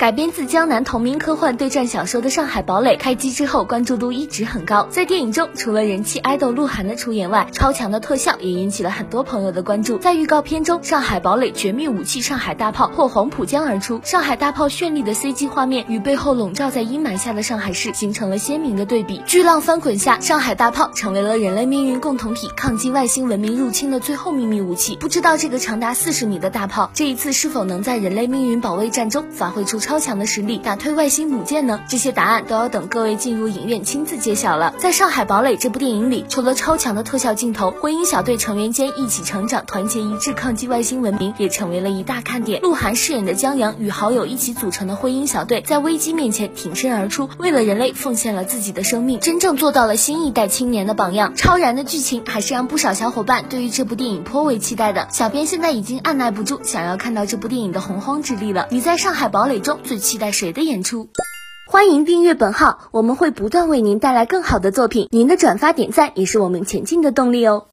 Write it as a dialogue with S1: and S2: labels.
S1: 改编自江南同名科幻对战小说的《上海堡垒》开机之后，关注度一直很高。在电影中，除了人气爱豆鹿晗的出演外，超强的特效也引起了很多朋友的关注。在预告片中，上海堡垒绝密武器上海大炮破黄浦江而出，上海大炮绚丽的 CG 画面与背后笼罩在阴霾下的上海市形成了鲜明的对比。巨浪翻滚下，上海大炮成为了人类命运共同体抗击外星文明入侵的最后秘密武器。不知道这个长达四十米的大炮，这一次是否能在人类命运保卫战中发挥出超？超强的实力打退外星母舰呢？这些答案都要等各位进入影院亲自揭晓了。在上海堡垒这部电影里，除了超强的特效镜头，灰鹰小队成员间一起成长、团结一致抗击外星文明，也成为了一大看点。鹿晗饰演的江阳与好友一起组成的灰鹰小队，在危机面前挺身而出，为了人类奉献了自己的生命，真正做到了新一代青年的榜样。超燃的剧情还是让不少小伙伴对于这部电影颇为期待的。小编现在已经按耐不住想要看到这部电影的洪荒之力了。你在上海堡垒中？最期待谁的演出？欢迎订阅本号，我们会不断为您带来更好的作品。您的转发点赞也是我们前进的动力哦。